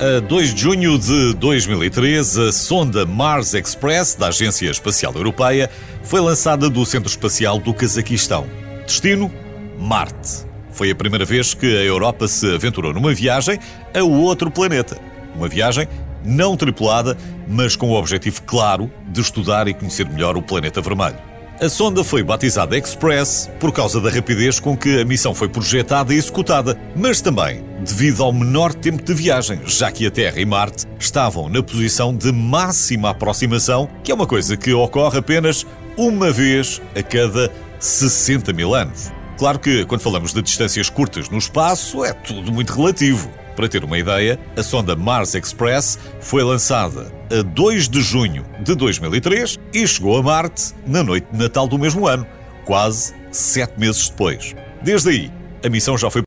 A 2 de junho de 2013, a sonda Mars Express da Agência Espacial Europeia foi lançada do Centro Espacial do Cazaquistão. Destino: Marte. Foi a primeira vez que a Europa se aventurou numa viagem a outro planeta. Uma viagem não tripulada, mas com o objetivo claro de estudar e conhecer melhor o planeta vermelho. A sonda foi batizada Express por causa da rapidez com que a missão foi projetada e executada, mas também devido ao menor tempo de viagem, já que a Terra e Marte estavam na posição de máxima aproximação, que é uma coisa que ocorre apenas uma vez a cada 60 mil anos. Claro que, quando falamos de distâncias curtas no espaço, é tudo muito relativo. Para ter uma ideia, a sonda Mars Express foi lançada a 2 de junho de 2003 e chegou a Marte na noite de Natal do mesmo ano, quase sete meses depois. Desde aí, a missão já foi